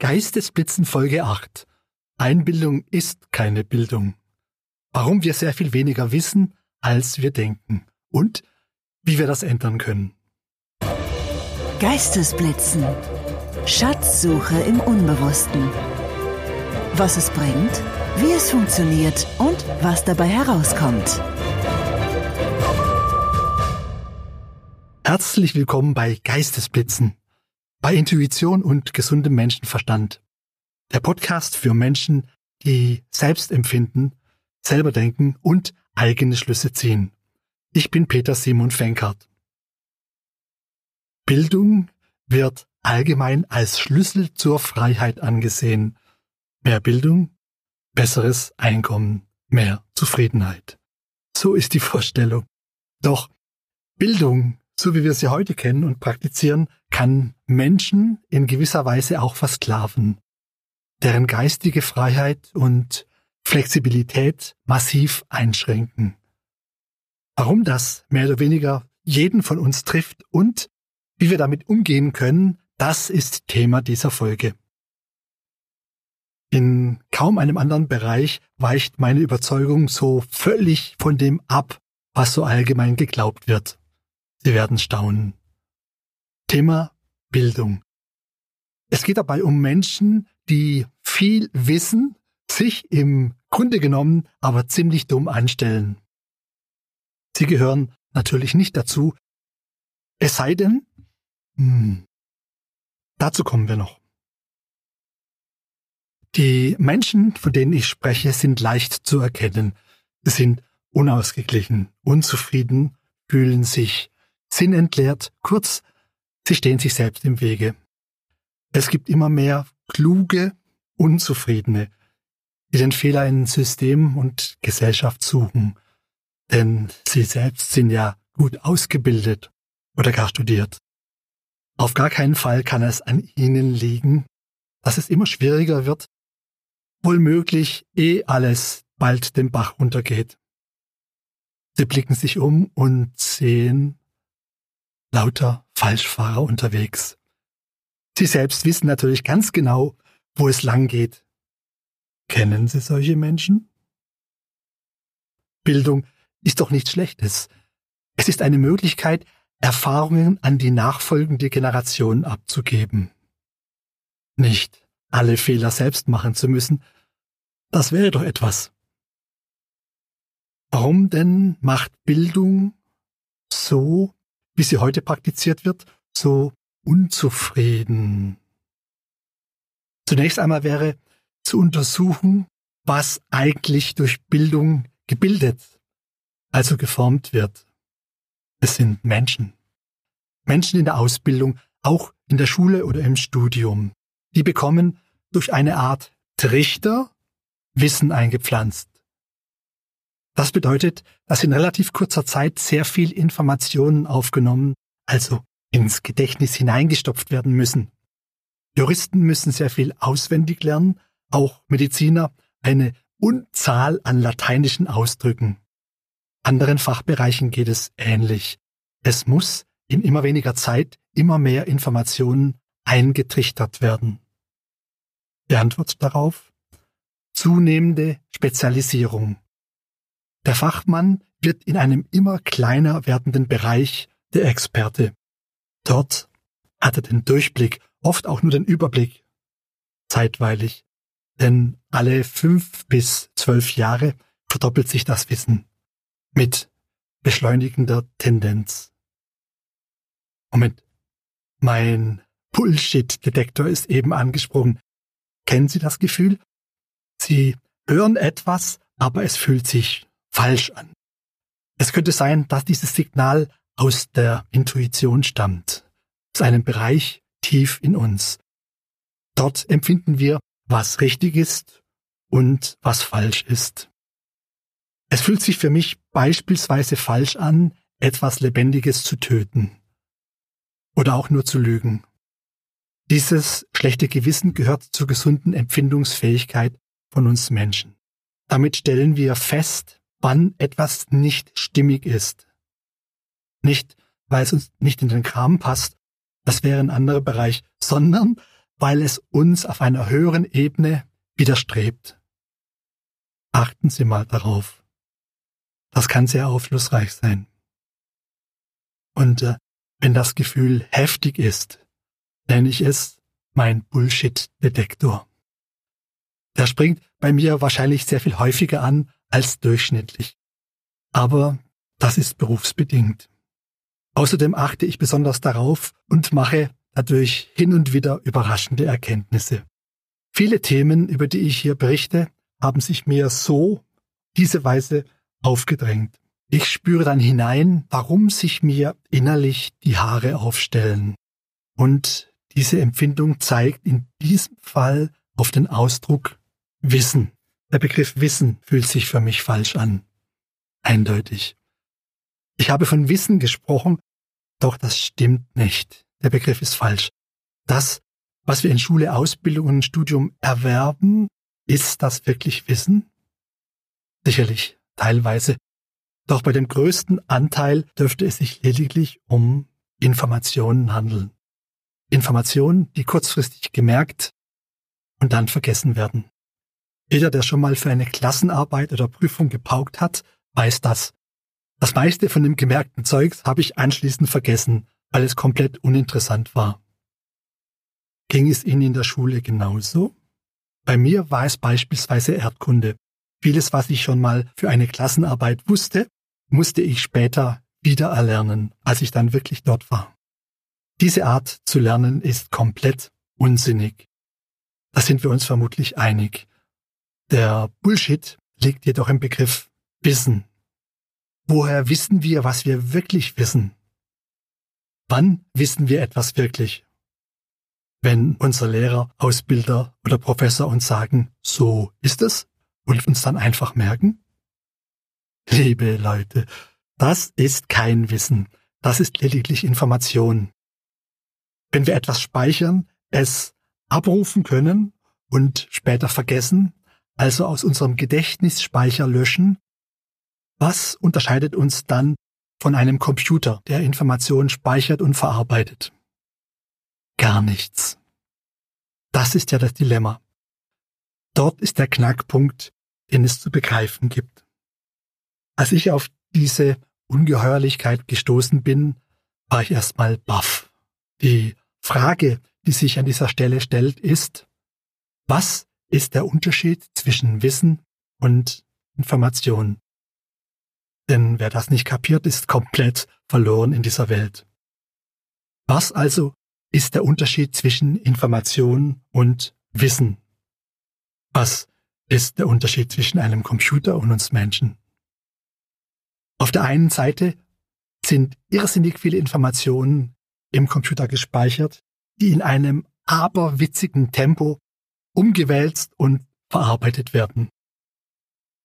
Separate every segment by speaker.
Speaker 1: Geistesblitzen Folge 8. Einbildung ist keine Bildung. Warum wir sehr viel weniger wissen, als wir denken. Und wie wir das ändern können.
Speaker 2: Geistesblitzen. Schatzsuche im Unbewussten. Was es bringt, wie es funktioniert und was dabei herauskommt.
Speaker 1: Herzlich willkommen bei Geistesblitzen bei Intuition und gesundem Menschenverstand. Der Podcast für Menschen, die selbst empfinden, selber denken und eigene Schlüsse ziehen. Ich bin Peter Simon Fenkert. Bildung wird allgemein als Schlüssel zur Freiheit angesehen. Mehr Bildung, besseres Einkommen, mehr Zufriedenheit. So ist die Vorstellung. Doch Bildung so wie wir sie heute kennen und praktizieren, kann Menschen in gewisser Weise auch versklaven, deren geistige Freiheit und Flexibilität massiv einschränken. Warum das mehr oder weniger jeden von uns trifft und wie wir damit umgehen können, das ist Thema dieser Folge. In kaum einem anderen Bereich weicht meine Überzeugung so völlig von dem ab, was so allgemein geglaubt wird. Sie werden staunen. Thema Bildung. Es geht dabei um Menschen, die viel wissen, sich im Grunde genommen aber ziemlich dumm anstellen. Sie gehören natürlich nicht dazu, es sei denn, hm, dazu kommen wir noch. Die Menschen, von denen ich spreche, sind leicht zu erkennen. Sie sind unausgeglichen, unzufrieden, fühlen sich sinnentleert, kurz, sie stehen sich selbst im Wege. Es gibt immer mehr kluge, Unzufriedene, die den Fehler in System und Gesellschaft suchen, denn sie selbst sind ja gut ausgebildet oder gar studiert. Auf gar keinen Fall kann es an ihnen liegen, dass es immer schwieriger wird, wohl möglich eh alles bald den Bach runtergeht. Sie blicken sich um und sehen, lauter Falschfahrer unterwegs. Sie selbst wissen natürlich ganz genau, wo es lang geht. Kennen Sie solche Menschen? Bildung ist doch nichts Schlechtes. Es ist eine Möglichkeit, Erfahrungen an die nachfolgende Generation abzugeben. Nicht alle Fehler selbst machen zu müssen, das wäre doch etwas. Warum denn macht Bildung so wie sie heute praktiziert wird, so unzufrieden. Zunächst einmal wäre zu untersuchen, was eigentlich durch Bildung gebildet, also geformt wird. Es sind Menschen. Menschen in der Ausbildung, auch in der Schule oder im Studium. Die bekommen durch eine Art Trichter Wissen eingepflanzt. Das bedeutet, dass in relativ kurzer Zeit sehr viel Informationen aufgenommen, also ins Gedächtnis hineingestopft werden müssen. Juristen müssen sehr viel auswendig lernen, auch Mediziner eine Unzahl an lateinischen Ausdrücken. Anderen Fachbereichen geht es ähnlich. Es muss in immer weniger Zeit immer mehr Informationen eingetrichtert werden. Die Antwort darauf? Zunehmende Spezialisierung. Der Fachmann wird in einem immer kleiner werdenden Bereich der Experte. Dort hat er den Durchblick, oft auch nur den Überblick. Zeitweilig. Denn alle fünf bis zwölf Jahre verdoppelt sich das Wissen. Mit beschleunigender Tendenz. Moment. Mein Bullshit-Detektor ist eben angesprungen. Kennen Sie das Gefühl? Sie hören etwas, aber es fühlt sich falsch an. Es könnte sein, dass dieses Signal aus der Intuition stammt, aus einem Bereich tief in uns. Dort empfinden wir, was richtig ist und was falsch ist. Es fühlt sich für mich beispielsweise falsch an, etwas Lebendiges zu töten oder auch nur zu lügen. Dieses schlechte Gewissen gehört zur gesunden Empfindungsfähigkeit von uns Menschen. Damit stellen wir fest, wann etwas nicht stimmig ist. Nicht, weil es uns nicht in den Kram passt, das wäre ein anderer Bereich, sondern weil es uns auf einer höheren Ebene widerstrebt. Achten Sie mal darauf. Das kann sehr aufschlussreich sein. Und äh, wenn das Gefühl heftig ist, nenne ich es mein Bullshit-Detektor. Der springt bei mir wahrscheinlich sehr viel häufiger an als durchschnittlich. Aber das ist berufsbedingt. Außerdem achte ich besonders darauf und mache dadurch hin und wieder überraschende Erkenntnisse. Viele Themen, über die ich hier berichte, haben sich mir so diese Weise aufgedrängt. Ich spüre dann hinein, warum sich mir innerlich die Haare aufstellen. Und diese Empfindung zeigt in diesem Fall auf den Ausdruck Wissen. Der Begriff Wissen fühlt sich für mich falsch an. Eindeutig. Ich habe von Wissen gesprochen, doch das stimmt nicht. Der Begriff ist falsch. Das, was wir in Schule, Ausbildung und Studium erwerben, ist das wirklich Wissen? Sicherlich, teilweise. Doch bei dem größten Anteil dürfte es sich lediglich um Informationen handeln. Informationen, die kurzfristig gemerkt und dann vergessen werden. Jeder, der schon mal für eine Klassenarbeit oder Prüfung gepaukt hat, weiß das. Das meiste von dem gemerkten Zeugs habe ich anschließend vergessen, weil es komplett uninteressant war. Ging es Ihnen in der Schule genauso? Bei mir war es beispielsweise Erdkunde. Vieles, was ich schon mal für eine Klassenarbeit wusste, musste ich später wieder erlernen, als ich dann wirklich dort war. Diese Art zu lernen ist komplett unsinnig. Da sind wir uns vermutlich einig. Der Bullshit liegt jedoch im Begriff Wissen. Woher wissen wir, was wir wirklich wissen? Wann wissen wir etwas wirklich? Wenn unser Lehrer, Ausbilder oder Professor uns sagen, so ist es, und uns dann einfach merken? Liebe Leute, das ist kein Wissen, das ist lediglich Information. Wenn wir etwas speichern, es abrufen können und später vergessen, also aus unserem Gedächtnisspeicher löschen, was unterscheidet uns dann von einem Computer, der Informationen speichert und verarbeitet? Gar nichts. Das ist ja das Dilemma. Dort ist der Knackpunkt, den es zu begreifen gibt. Als ich auf diese Ungeheuerlichkeit gestoßen bin, war ich erstmal baff. Die Frage, die sich an dieser Stelle stellt, ist, was ist der Unterschied zwischen Wissen und Information? Denn wer das nicht kapiert, ist komplett verloren in dieser Welt. Was also ist der Unterschied zwischen Information und Wissen? Was ist der Unterschied zwischen einem Computer und uns Menschen? Auf der einen Seite sind irrsinnig viele Informationen im Computer gespeichert, die in einem aberwitzigen Tempo umgewälzt und verarbeitet werden.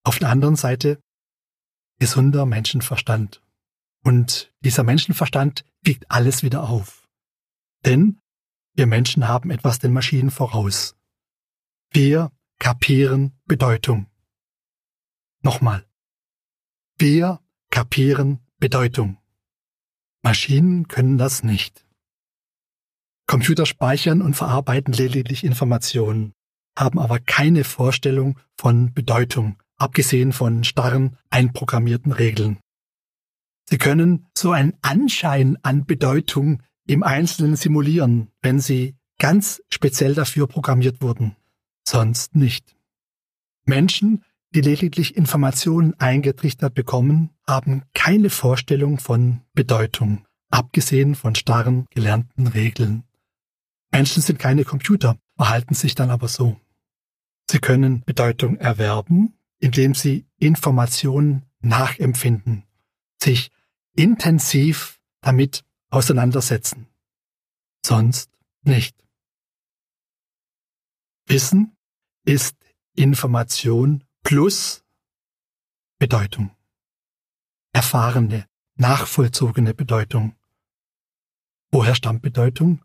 Speaker 1: Auf der anderen Seite gesunder Menschenverstand. Und dieser Menschenverstand wiegt alles wieder auf. Denn wir Menschen haben etwas den Maschinen voraus. Wir kapieren Bedeutung. Nochmal. Wir kapieren Bedeutung. Maschinen können das nicht. Computer speichern und verarbeiten lediglich Informationen, haben aber keine Vorstellung von Bedeutung, abgesehen von starren, einprogrammierten Regeln. Sie können so einen Anschein an Bedeutung im Einzelnen simulieren, wenn sie ganz speziell dafür programmiert wurden, sonst nicht. Menschen, die lediglich Informationen eingetrichtert bekommen, haben keine Vorstellung von Bedeutung, abgesehen von starren, gelernten Regeln. Menschen sind keine Computer, verhalten sich dann aber so. Sie können Bedeutung erwerben, indem sie Informationen nachempfinden, sich intensiv damit auseinandersetzen. Sonst nicht. Wissen ist Information plus Bedeutung. Erfahrene, nachvollzogene Bedeutung. Woher stammt Bedeutung?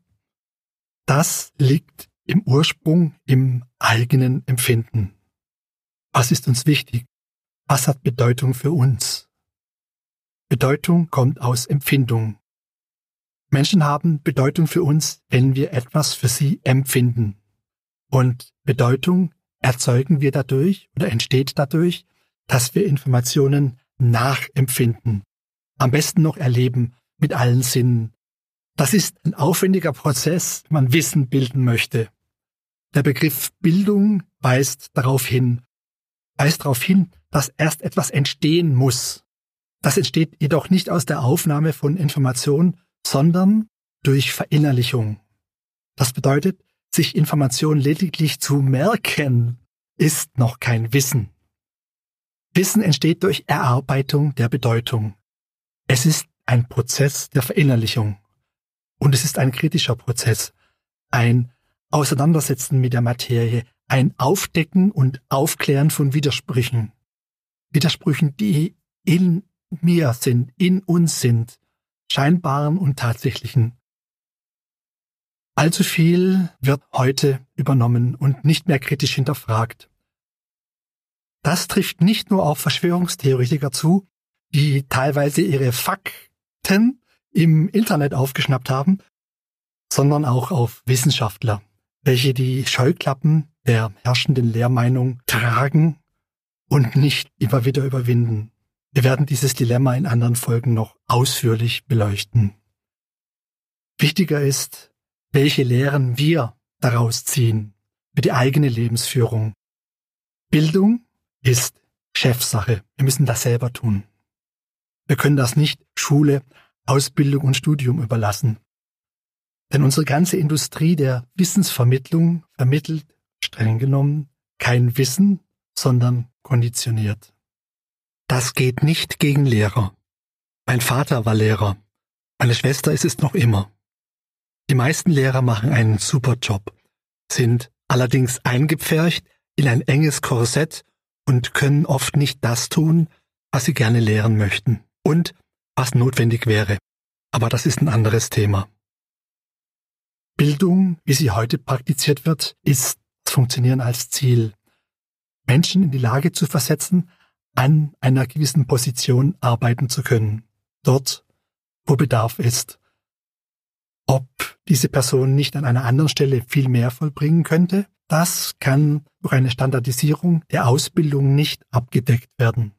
Speaker 1: Das liegt im Ursprung im eigenen Empfinden. Was ist uns wichtig? Was hat Bedeutung für uns? Bedeutung kommt aus Empfindung. Menschen haben Bedeutung für uns, wenn wir etwas für sie empfinden. Und Bedeutung erzeugen wir dadurch oder entsteht dadurch, dass wir Informationen nachempfinden. Am besten noch erleben mit allen Sinnen. Das ist ein aufwendiger Prozess, wenn man Wissen bilden möchte. Der Begriff Bildung weist darauf hin, weist darauf hin, dass erst etwas entstehen muss. Das entsteht jedoch nicht aus der Aufnahme von Informationen, sondern durch Verinnerlichung. Das bedeutet, sich Informationen lediglich zu merken, ist noch kein Wissen. Wissen entsteht durch Erarbeitung der Bedeutung. Es ist ein Prozess der Verinnerlichung. Und es ist ein kritischer Prozess, ein Auseinandersetzen mit der Materie, ein Aufdecken und Aufklären von Widersprüchen. Widersprüchen, die in mir sind, in uns sind, scheinbaren und tatsächlichen. Allzu viel wird heute übernommen und nicht mehr kritisch hinterfragt. Das trifft nicht nur auf Verschwörungstheoretiker zu, die teilweise ihre Fakten im Internet aufgeschnappt haben, sondern auch auf Wissenschaftler, welche die Scheuklappen der herrschenden Lehrmeinung tragen und nicht immer wieder überwinden. Wir werden dieses Dilemma in anderen Folgen noch ausführlich beleuchten. Wichtiger ist, welche Lehren wir daraus ziehen für die eigene Lebensführung. Bildung ist Chefsache. Wir müssen das selber tun. Wir können das nicht Schule, Ausbildung und Studium überlassen. Denn unsere ganze Industrie der Wissensvermittlung vermittelt, streng genommen, kein Wissen, sondern konditioniert. Das geht nicht gegen Lehrer. Mein Vater war Lehrer. Meine Schwester ist es noch immer. Die meisten Lehrer machen einen super Job, sind allerdings eingepfercht in ein enges Korsett und können oft nicht das tun, was sie gerne lehren möchten und was notwendig wäre. Aber das ist ein anderes Thema. Bildung, wie sie heute praktiziert wird, ist Funktionieren als Ziel. Menschen in die Lage zu versetzen, an einer gewissen Position arbeiten zu können. Dort, wo Bedarf ist. Ob diese Person nicht an einer anderen Stelle viel mehr vollbringen könnte, das kann durch eine Standardisierung der Ausbildung nicht abgedeckt werden.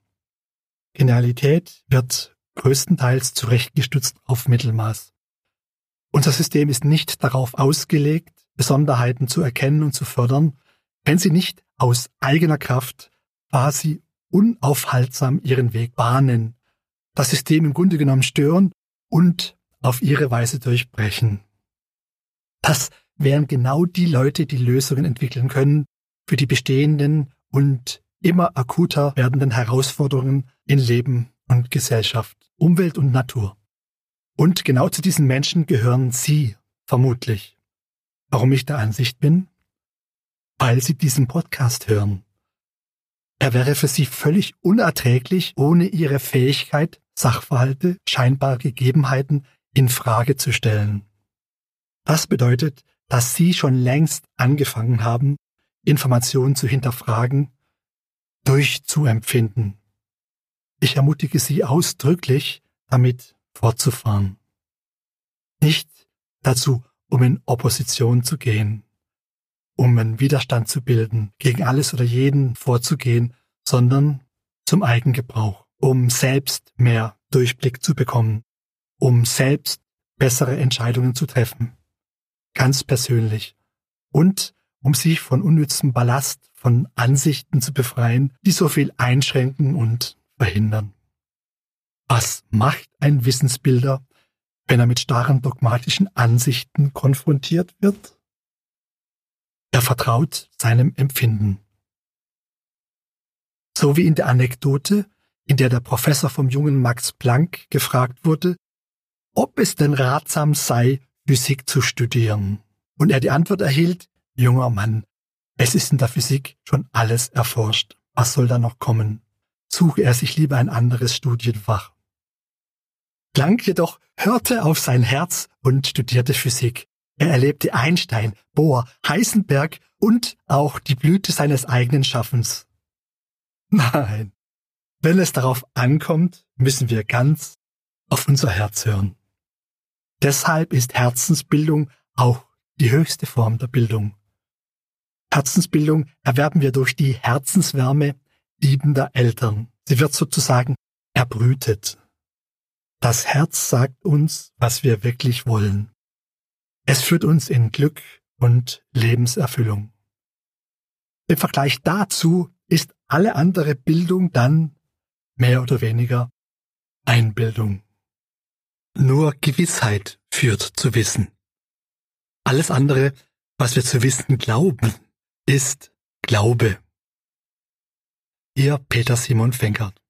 Speaker 1: Genialität wird größtenteils zurechtgestützt auf Mittelmaß. Unser System ist nicht darauf ausgelegt, Besonderheiten zu erkennen und zu fördern, wenn sie nicht aus eigener Kraft quasi unaufhaltsam ihren Weg bahnen, das System im Grunde genommen stören und auf ihre Weise durchbrechen. Das wären genau die Leute, die Lösungen entwickeln können für die bestehenden und immer akuter werdenden Herausforderungen in Leben und Gesellschaft, Umwelt und Natur. Und genau zu diesen Menschen gehören Sie vermutlich. Warum ich der Ansicht bin? Weil Sie diesen Podcast hören. Er wäre für Sie völlig unerträglich, ohne Ihre Fähigkeit, Sachverhalte, scheinbare Gegebenheiten in Frage zu stellen. Das bedeutet, dass Sie schon längst angefangen haben, Informationen zu hinterfragen, durchzuempfinden. Ich ermutige Sie ausdrücklich, damit fortzufahren. Nicht dazu, um in Opposition zu gehen, um einen Widerstand zu bilden, gegen alles oder jeden vorzugehen, sondern zum Eigengebrauch, um selbst mehr Durchblick zu bekommen, um selbst bessere Entscheidungen zu treffen, ganz persönlich, und um sich von unnützem Ballast, von Ansichten zu befreien, die so viel einschränken und verhindern. Was macht ein Wissensbilder, wenn er mit starren dogmatischen Ansichten konfrontiert wird? Er vertraut seinem Empfinden. So wie in der Anekdote, in der der Professor vom jungen Max Planck gefragt wurde, ob es denn ratsam sei, Physik zu studieren. Und er die Antwort erhielt, junger Mann, es ist in der Physik schon alles erforscht. Was soll da noch kommen? Suche er sich lieber ein anderes Studienfach. Planck jedoch hörte auf sein Herz und studierte Physik. Er erlebte Einstein, Bohr, Heisenberg und auch die Blüte seines eigenen Schaffens. Nein, wenn es darauf ankommt, müssen wir ganz auf unser Herz hören. Deshalb ist Herzensbildung auch die höchste Form der Bildung. Herzensbildung erwerben wir durch die Herzenswärme liebender Eltern. Sie wird sozusagen erbrütet. Das Herz sagt uns, was wir wirklich wollen. Es führt uns in Glück und Lebenserfüllung. Im Vergleich dazu ist alle andere Bildung dann mehr oder weniger Einbildung. Nur Gewissheit führt zu Wissen. Alles andere, was wir zu wissen glauben, ist Glaube. Ihr Peter Simon Fenkert.